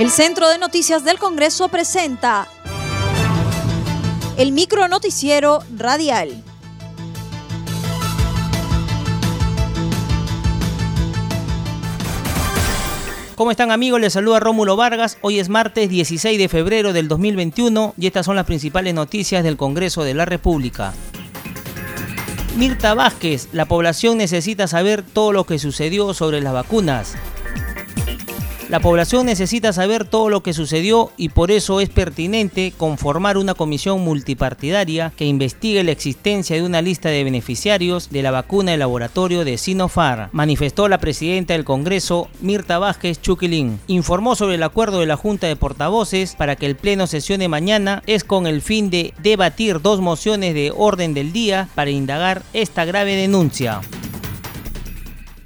El Centro de Noticias del Congreso presenta el micro noticiero radial. ¿Cómo están amigos? Les saluda Rómulo Vargas. Hoy es martes 16 de febrero del 2021 y estas son las principales noticias del Congreso de la República. Mirta Vázquez, la población necesita saber todo lo que sucedió sobre las vacunas. La población necesita saber todo lo que sucedió y por eso es pertinente conformar una comisión multipartidaria que investigue la existencia de una lista de beneficiarios de la vacuna del laboratorio de Sinopharm, manifestó la presidenta del Congreso, Mirta Vázquez Chuquilín. Informó sobre el acuerdo de la Junta de Portavoces para que el Pleno sesione mañana es con el fin de debatir dos mociones de orden del día para indagar esta grave denuncia.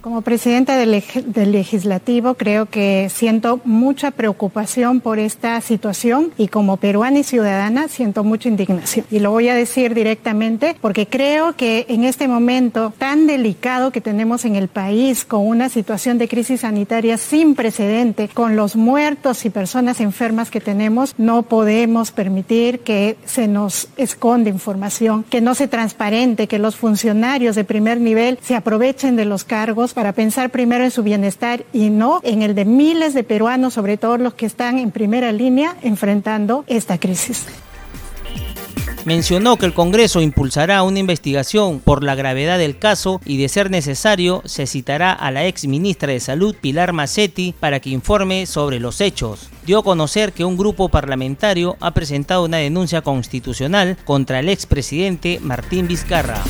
Como presidenta del, legislativo creo que siento mucha preocupación por esta situación y como peruana y ciudadana siento mucha indignación. Y lo voy a decir directamente porque creo que en este momento tan delicado que tenemos en el país, con una situación de crisis sanitaria sin precedente, con los muertos y personas enfermas que tenemos, no podemos permitir que se nos esconda información, que no se transparente, que los funcionarios de primer nivel se aprovechen de los cargos para pensar primero en su bienestar y no en el de miles de peruanos, sobre todo los que están en primera línea enfrentando esta crisis. Mencionó que el Congreso impulsará una investigación por la gravedad del caso y de ser necesario se citará a la ex ministra de Salud Pilar Macetti para que informe sobre los hechos. Dio a conocer que un grupo parlamentario ha presentado una denuncia constitucional contra el expresidente Martín Vizcarra.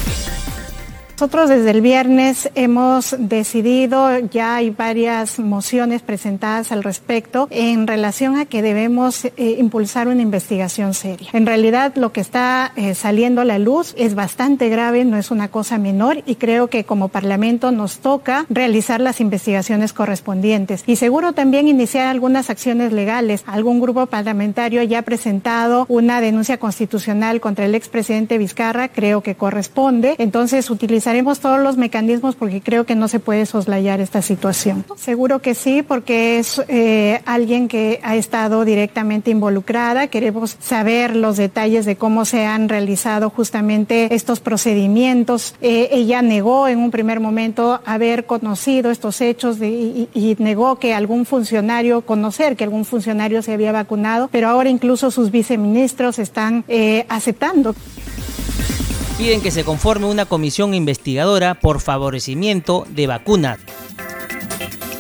Nosotros desde el viernes hemos decidido, ya hay varias mociones presentadas al respecto en relación a que debemos eh, impulsar una investigación seria. En realidad lo que está eh, saliendo a la luz es bastante grave, no es una cosa menor y creo que como Parlamento nos toca realizar las investigaciones correspondientes y seguro también iniciar algunas acciones legales. Algún grupo parlamentario ya ha presentado una denuncia constitucional contra el expresidente Vizcarra, creo que corresponde. Entonces utilizar Haremos todos los mecanismos porque creo que no se puede soslayar esta situación. Seguro que sí, porque es eh, alguien que ha estado directamente involucrada. Queremos saber los detalles de cómo se han realizado justamente estos procedimientos. Eh, ella negó en un primer momento haber conocido estos hechos y, negó que algún funcionario, conocer que algún funcionario se había vacunado, pero ahora incluso sus viceministros están eh, aceptando piden que se conforme una comisión investigadora por favorecimiento de vacunas.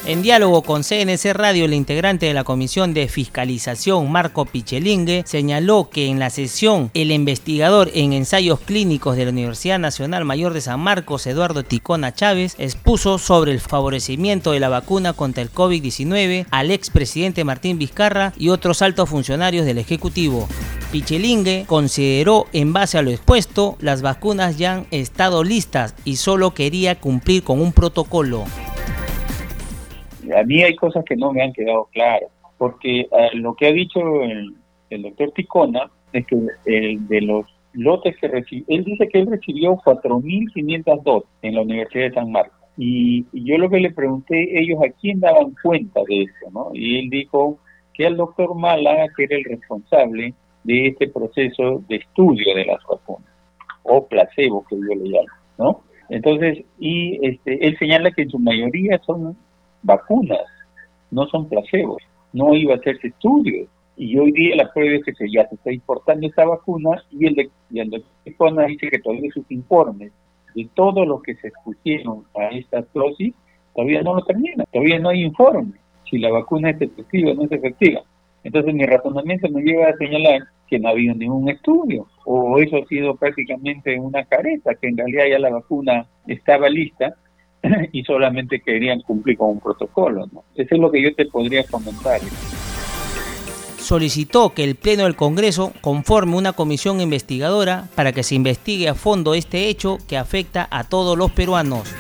En diálogo con CNC Radio, el integrante de la Comisión de Fiscalización, Marco Pichelingue, señaló que en la sesión el investigador en ensayos clínicos de la Universidad Nacional Mayor de San Marcos, Eduardo Ticona Chávez, expuso sobre el favorecimiento de la vacuna contra el COVID-19 al expresidente Martín Vizcarra y otros altos funcionarios del Ejecutivo. Pichelingue consideró, en base a lo expuesto, las vacunas ya han estado listas y solo quería cumplir con un protocolo. A mí hay cosas que no me han quedado claras, porque eh, lo que ha dicho el, doctor Ticona es que el de los lotes que recibió, él dice que él recibió 4.500 dosis en la Universidad de San Marcos. Y, yo lo que le pregunté, ellos a quién daban cuenta de eso, ¿no? Y él dijo que el doctor Málaga, que era el responsable de este proceso de estudio de las vacunas, o placebo que yo le llamo, ¿no? Entonces, y este, él señala que en su mayoría son vacunas, no son placebos, no iba a hacerse estudios. Y hoy día la prueba es que se, ya se está importando esta vacuna y el, de, y el dice que todavía sus informes de todo lo que se expusieron a esta dosis todavía no lo termina, todavía no hay informe si la vacuna es efectiva o no es efectiva. Entonces mi razonamiento me lleva a señalar que no ha habido ningún estudio, o eso ha sido prácticamente una careta, que en realidad ya la vacuna estaba lista y solamente querían cumplir con un protocolo. ¿no? Eso es lo que yo te podría comentar. Solicitó que el Pleno del Congreso conforme una comisión investigadora para que se investigue a fondo este hecho que afecta a todos los peruanos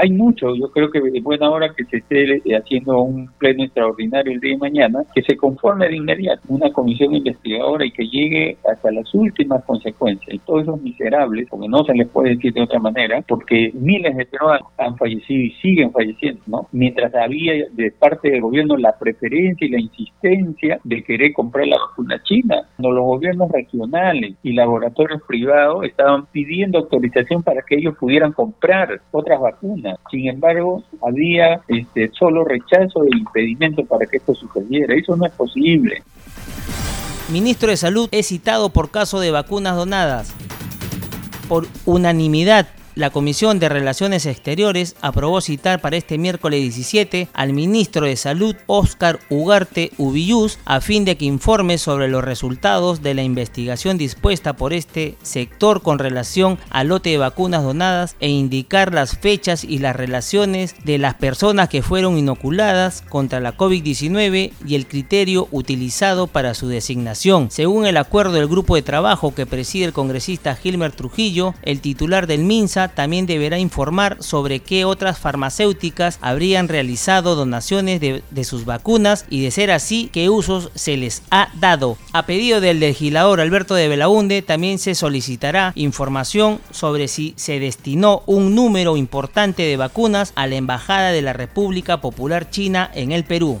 hay mucho, yo creo que es buena hora que se esté haciendo un pleno extraordinario el día de mañana, que se conforme de inmediato una comisión investigadora y que llegue hasta las últimas consecuencias. Y todos esos miserables, porque no se les puede decir de otra manera, porque miles de peruanos han fallecido y siguen falleciendo, ¿no? Mientras había de parte del gobierno la preferencia y la insistencia de querer comprar la vacuna china, no los gobiernos regionales y laboratorios privados estaban pidiendo autorización para que ellos pudieran comprar otras vacunas. Sin embargo, había este, solo rechazo e impedimento para que esto sucediera. Eso no es posible. Ministro de Salud es citado por caso de vacunas donadas. Por unanimidad, la Comisión de Relaciones Exteriores aprobó citar para este miércoles 17 al ministro de Salud Óscar Ugarte Ubillus a fin de que informe sobre los resultados de la investigación dispuesta por este sector con relación al lote de vacunas donadas e indicar las fechas y las relaciones de las personas que fueron inoculadas contra la COVID-19 y el criterio utilizado para su designación. Según el acuerdo del grupo de trabajo que preside el congresista Gilmer Trujillo, el titular del MINSA también deberá informar sobre qué otras farmacéuticas habrían realizado donaciones de, sus vacunas y de ser así, qué usos se les ha dado. A pedido del legislador Alberto de Belaunde, también se solicitará información sobre si se destinó un número importante de vacunas a la Embajada de la República Popular China en el Perú.